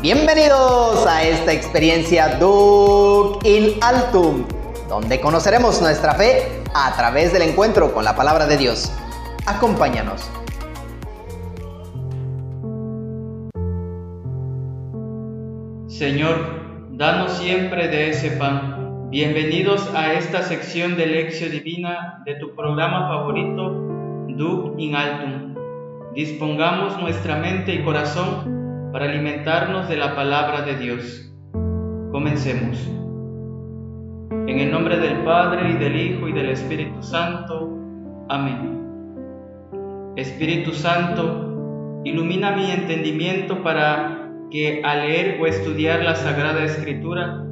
Bienvenidos a esta experiencia Duc in Altum, donde conoceremos nuestra fe a través del encuentro con la palabra de Dios. Acompáñanos. Señor, danos siempre de ese pan. Bienvenidos a esta sección de Lección Divina de tu programa favorito, Duc in Altum. Dispongamos nuestra mente y corazón para alimentarnos de la palabra de Dios. Comencemos. En el nombre del Padre y del Hijo y del Espíritu Santo. Amén. Espíritu Santo, ilumina mi entendimiento para que al leer o estudiar la Sagrada Escritura,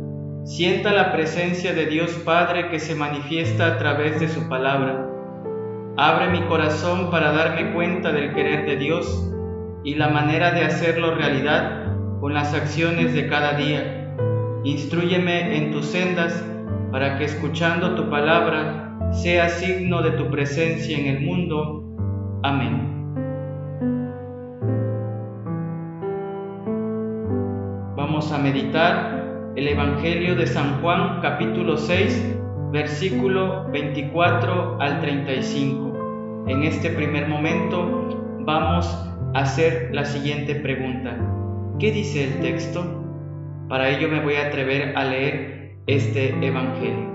sienta la presencia de Dios Padre que se manifiesta a través de su palabra. Abre mi corazón para darme cuenta del querer de Dios y la manera de hacerlo realidad con las acciones de cada día. Instruyeme en tus sendas para que escuchando tu palabra sea signo de tu presencia en el mundo. Amén. Vamos a meditar el Evangelio de San Juan capítulo 6 versículo 24 al 35. En este primer momento vamos hacer la siguiente pregunta. ¿Qué dice el texto? Para ello me voy a atrever a leer este Evangelio.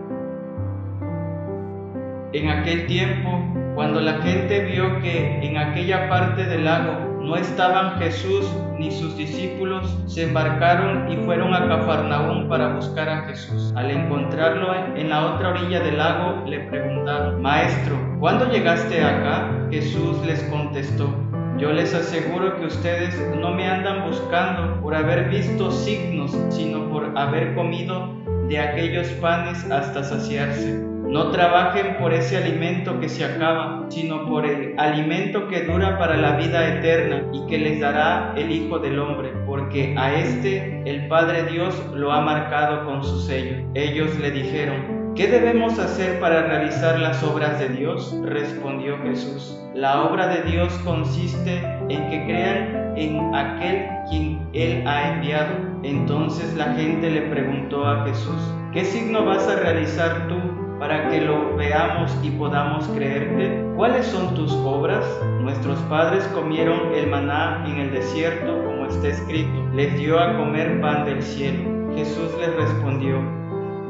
En aquel tiempo, cuando la gente vio que en aquella parte del lago no estaban Jesús ni sus discípulos, se embarcaron y fueron a Cafarnaúm para buscar a Jesús. Al encontrarlo en la otra orilla del lago, le preguntaron, Maestro, ¿cuándo llegaste acá? Jesús les contestó, yo les aseguro que ustedes no me andan buscando por haber visto signos, sino por haber comido de aquellos panes hasta saciarse. No trabajen por ese alimento que se acaba, sino por el alimento que dura para la vida eterna y que les dará el Hijo del Hombre, porque a este el Padre Dios lo ha marcado con su sello. Ellos le dijeron, ¿Qué debemos hacer para realizar las obras de Dios? Respondió Jesús. La obra de Dios consiste en que crean en aquel quien Él ha enviado. Entonces la gente le preguntó a Jesús, ¿qué signo vas a realizar tú para que lo veamos y podamos creerte? ¿Cuáles son tus obras? Nuestros padres comieron el maná en el desierto, como está escrito, les dio a comer pan del cielo. Jesús les respondió,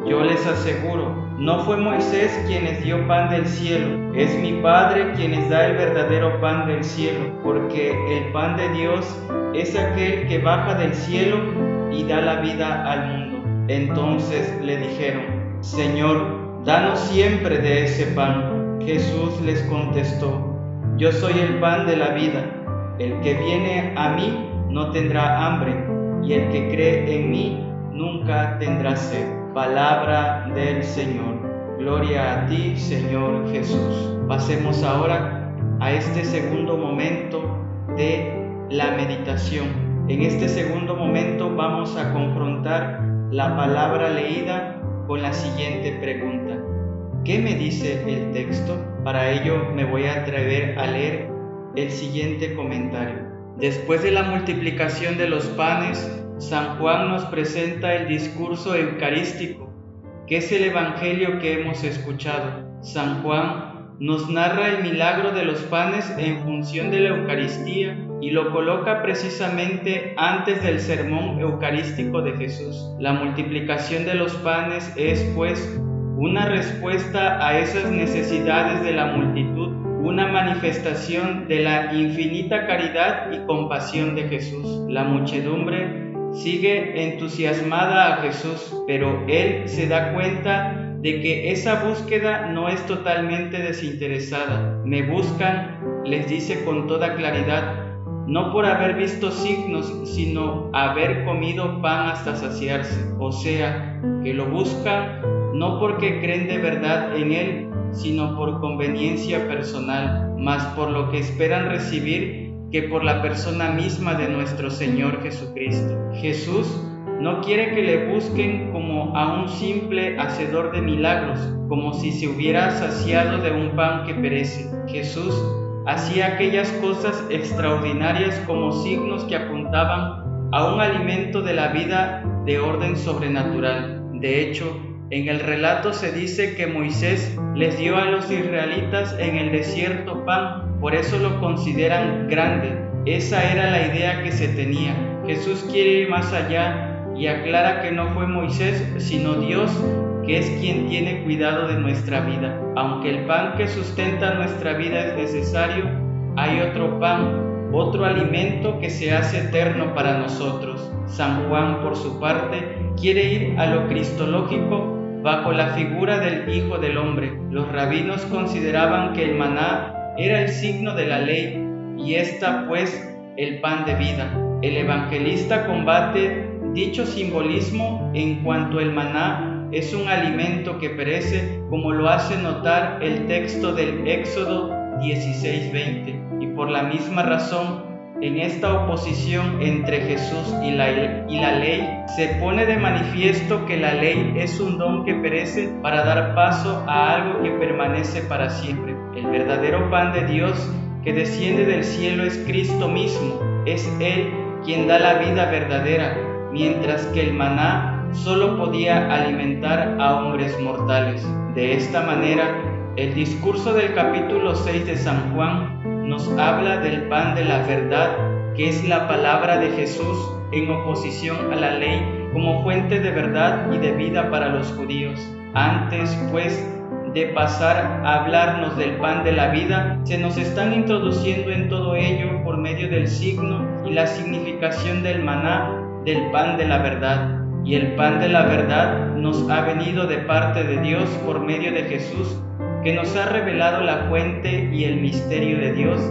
yo les aseguro, no fue Moisés quien les dio pan del cielo, es mi Padre quien les da el verdadero pan del cielo, porque el pan de Dios es aquel que baja del cielo y da la vida al mundo. Entonces le dijeron, Señor, danos siempre de ese pan. Jesús les contestó, yo soy el pan de la vida, el que viene a mí no tendrá hambre, y el que cree en mí nunca tendrá sed. Palabra del Señor. Gloria a ti, Señor Jesús. Pasemos ahora a este segundo momento de la meditación. En este segundo momento vamos a confrontar la palabra leída con la siguiente pregunta. ¿Qué me dice el texto? Para ello me voy a atrever a leer el siguiente comentario. Después de la multiplicación de los panes, San Juan nos presenta el discurso eucarístico, que es el Evangelio que hemos escuchado. San Juan nos narra el milagro de los panes en función de la Eucaristía y lo coloca precisamente antes del sermón eucarístico de Jesús. La multiplicación de los panes es, pues, una respuesta a esas necesidades de la multitud, una manifestación de la infinita caridad y compasión de Jesús. La muchedumbre sigue entusiasmada a Jesús, pero él se da cuenta de que esa búsqueda no es totalmente desinteresada. Me buscan, les dice con toda claridad, no por haber visto signos, sino haber comido pan hasta saciarse. O sea, que lo buscan no porque creen de verdad en Él, sino por conveniencia personal, más por lo que esperan recibir que por la persona misma de nuestro Señor Jesucristo. Jesús no quiere que le busquen como a un simple hacedor de milagros, como si se hubiera saciado de un pan que perece. Jesús hacía aquellas cosas extraordinarias como signos que apuntaban a un alimento de la vida de orden sobrenatural. De hecho, en el relato se dice que Moisés les dio a los israelitas en el desierto pan, por eso lo consideran grande. Esa era la idea que se tenía. Jesús quiere ir más allá y aclara que no fue Moisés, sino Dios, que es quien tiene cuidado de nuestra vida. Aunque el pan que sustenta nuestra vida es necesario, hay otro pan, otro alimento que se hace eterno para nosotros. San Juan, por su parte, quiere ir a lo cristológico bajo la figura del Hijo del Hombre. Los rabinos consideraban que el maná era el signo de la ley y esta pues el pan de vida. El evangelista combate dicho simbolismo en cuanto el maná es un alimento que perece, como lo hace notar el texto del Éxodo 16:20. Y por la misma razón, en esta oposición entre Jesús y la, y la ley, se pone de manifiesto que la ley es un don que perece para dar paso a algo que permanece para siempre. El verdadero pan de Dios que desciende del cielo es Cristo mismo. Es Él quien da la vida verdadera, mientras que el maná solo podía alimentar a hombres mortales. De esta manera, el discurso del capítulo 6 de San Juan nos habla del pan de la verdad, que es la palabra de Jesús en oposición a la ley como fuente de verdad y de vida para los judíos. Antes, pues, de pasar a hablarnos del pan de la vida, se nos están introduciendo en todo ello por medio del signo y la significación del maná, del pan de la verdad. Y el pan de la verdad nos ha venido de parte de Dios por medio de Jesús que nos ha revelado la fuente y el misterio de Dios,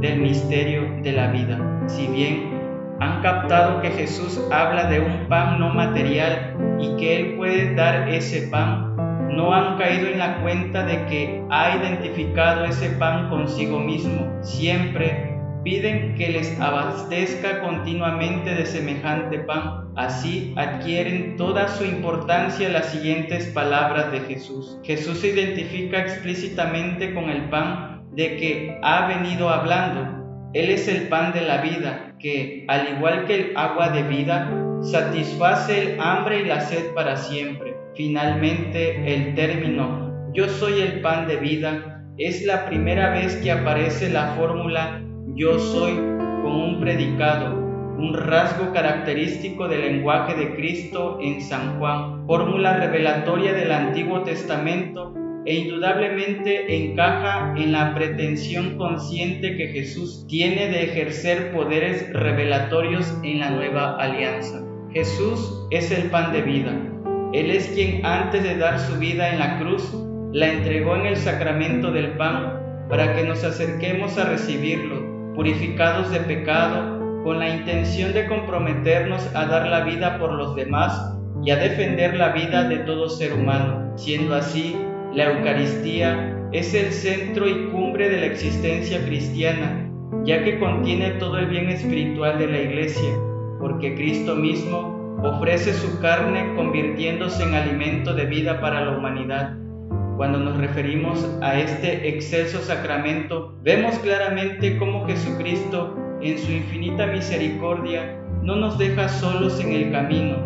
del misterio de la vida. Si bien han captado que Jesús habla de un pan no material y que Él puede dar ese pan, no han caído en la cuenta de que ha identificado ese pan consigo mismo. Siempre piden que les abastezca continuamente de semejante pan. Así adquieren toda su importancia las siguientes palabras de Jesús. Jesús se identifica explícitamente con el pan de que ha venido hablando. Él es el pan de la vida, que, al igual que el agua de vida, satisface el hambre y la sed para siempre. Finalmente, el término yo soy el pan de vida es la primera vez que aparece la fórmula yo soy como un predicado, un rasgo característico del lenguaje de Cristo en San Juan, fórmula revelatoria del Antiguo Testamento e indudablemente encaja en la pretensión consciente que Jesús tiene de ejercer poderes revelatorios en la nueva alianza. Jesús es el pan de vida. Él es quien antes de dar su vida en la cruz la entregó en el sacramento del pan para que nos acerquemos a recibirlo purificados de pecado, con la intención de comprometernos a dar la vida por los demás y a defender la vida de todo ser humano. Siendo así, la Eucaristía es el centro y cumbre de la existencia cristiana, ya que contiene todo el bien espiritual de la Iglesia, porque Cristo mismo ofrece su carne convirtiéndose en alimento de vida para la humanidad. Cuando nos referimos a este excelso sacramento, vemos claramente cómo Jesucristo, en su infinita misericordia, no nos deja solos en el camino.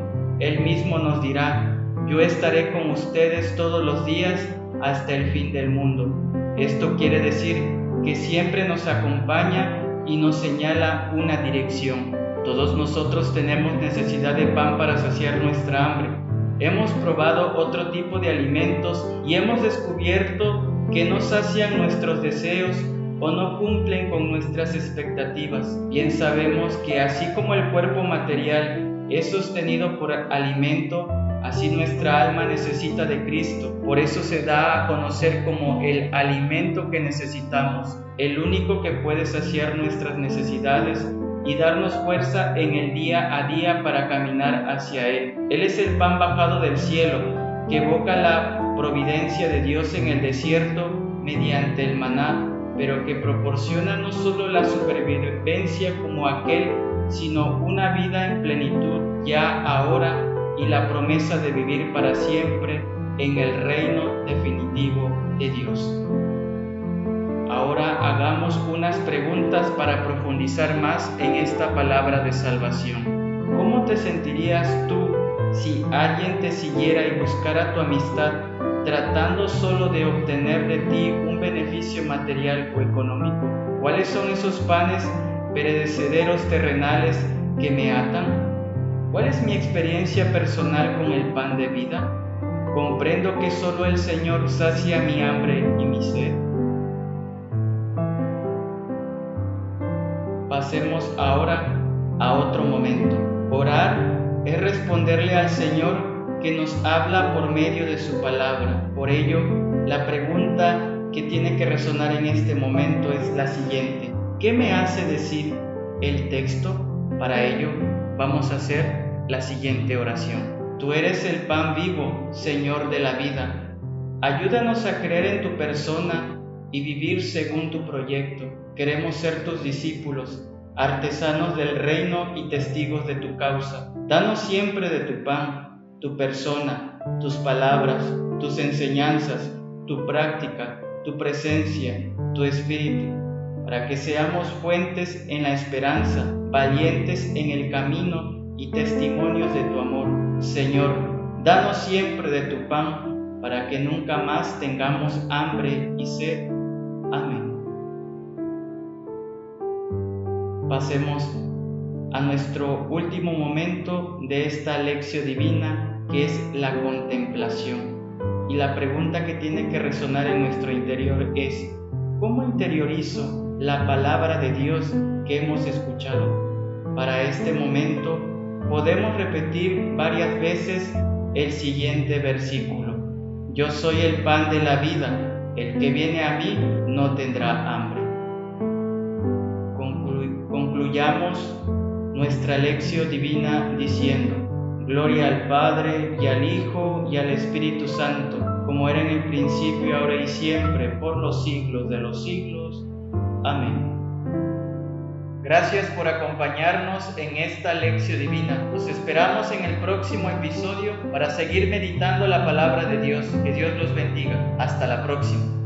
Él mismo nos dirá, yo estaré con ustedes todos los días hasta el fin del mundo. Esto quiere decir que siempre nos acompaña y nos señala una dirección. Todos nosotros tenemos necesidad de pan para saciar nuestra hambre hemos probado otro tipo de alimentos y hemos descubierto que no sacian nuestros deseos o no cumplen con nuestras expectativas. Bien sabemos que así como el cuerpo material es sostenido por alimento, así nuestra alma necesita de Cristo. Por eso se da a conocer como el alimento que necesitamos, el único que puede saciar nuestras necesidades y darnos fuerza en el día a día para caminar hacia Él. Él es el pan bajado del cielo, que evoca la providencia de Dios en el desierto mediante el maná, pero que proporciona no solo la supervivencia como aquel, sino una vida en plenitud ya ahora y la promesa de vivir para siempre en el reino definitivo de Dios. Ahora hagamos unas preguntas para profundizar más en esta palabra de salvación. ¿cómo te sentirías tú si alguien te siguiera y buscara tu amistad tratando solo de obtener de ti un beneficio material o económico? ¿Cuáles son esos panes perecederos terrenales que me atan? ¿Cuál es mi experiencia personal con el pan de vida? Comprendo que solo el Señor sacia mi hambre y mi sed. Pasemos ahora a otro momento. Orar es responderle al Señor que nos habla por medio de su palabra. Por ello, la pregunta que tiene que resonar en este momento es la siguiente. ¿Qué me hace decir el texto? Para ello, vamos a hacer la siguiente oración. Tú eres el pan vivo, Señor de la vida. Ayúdanos a creer en tu persona y vivir según tu proyecto. Queremos ser tus discípulos artesanos del reino y testigos de tu causa. Danos siempre de tu pan, tu persona, tus palabras, tus enseñanzas, tu práctica, tu presencia, tu espíritu, para que seamos fuentes en la esperanza, valientes en el camino y testimonios de tu amor. Señor, danos siempre de tu pan, para que nunca más tengamos hambre y sed. Amén. Pasemos a nuestro último momento de esta lección divina, que es la contemplación. Y la pregunta que tiene que resonar en nuestro interior es, ¿cómo interiorizo la palabra de Dios que hemos escuchado? Para este momento podemos repetir varias veces el siguiente versículo. Yo soy el pan de la vida, el que viene a mí no tendrá hambre concluyamos nuestra lección divina diciendo, Gloria al Padre y al Hijo y al Espíritu Santo, como era en el principio, ahora y siempre, por los siglos de los siglos. Amén. Gracias por acompañarnos en esta lección divina. Nos esperamos en el próximo episodio para seguir meditando la palabra de Dios. Que Dios los bendiga. Hasta la próxima.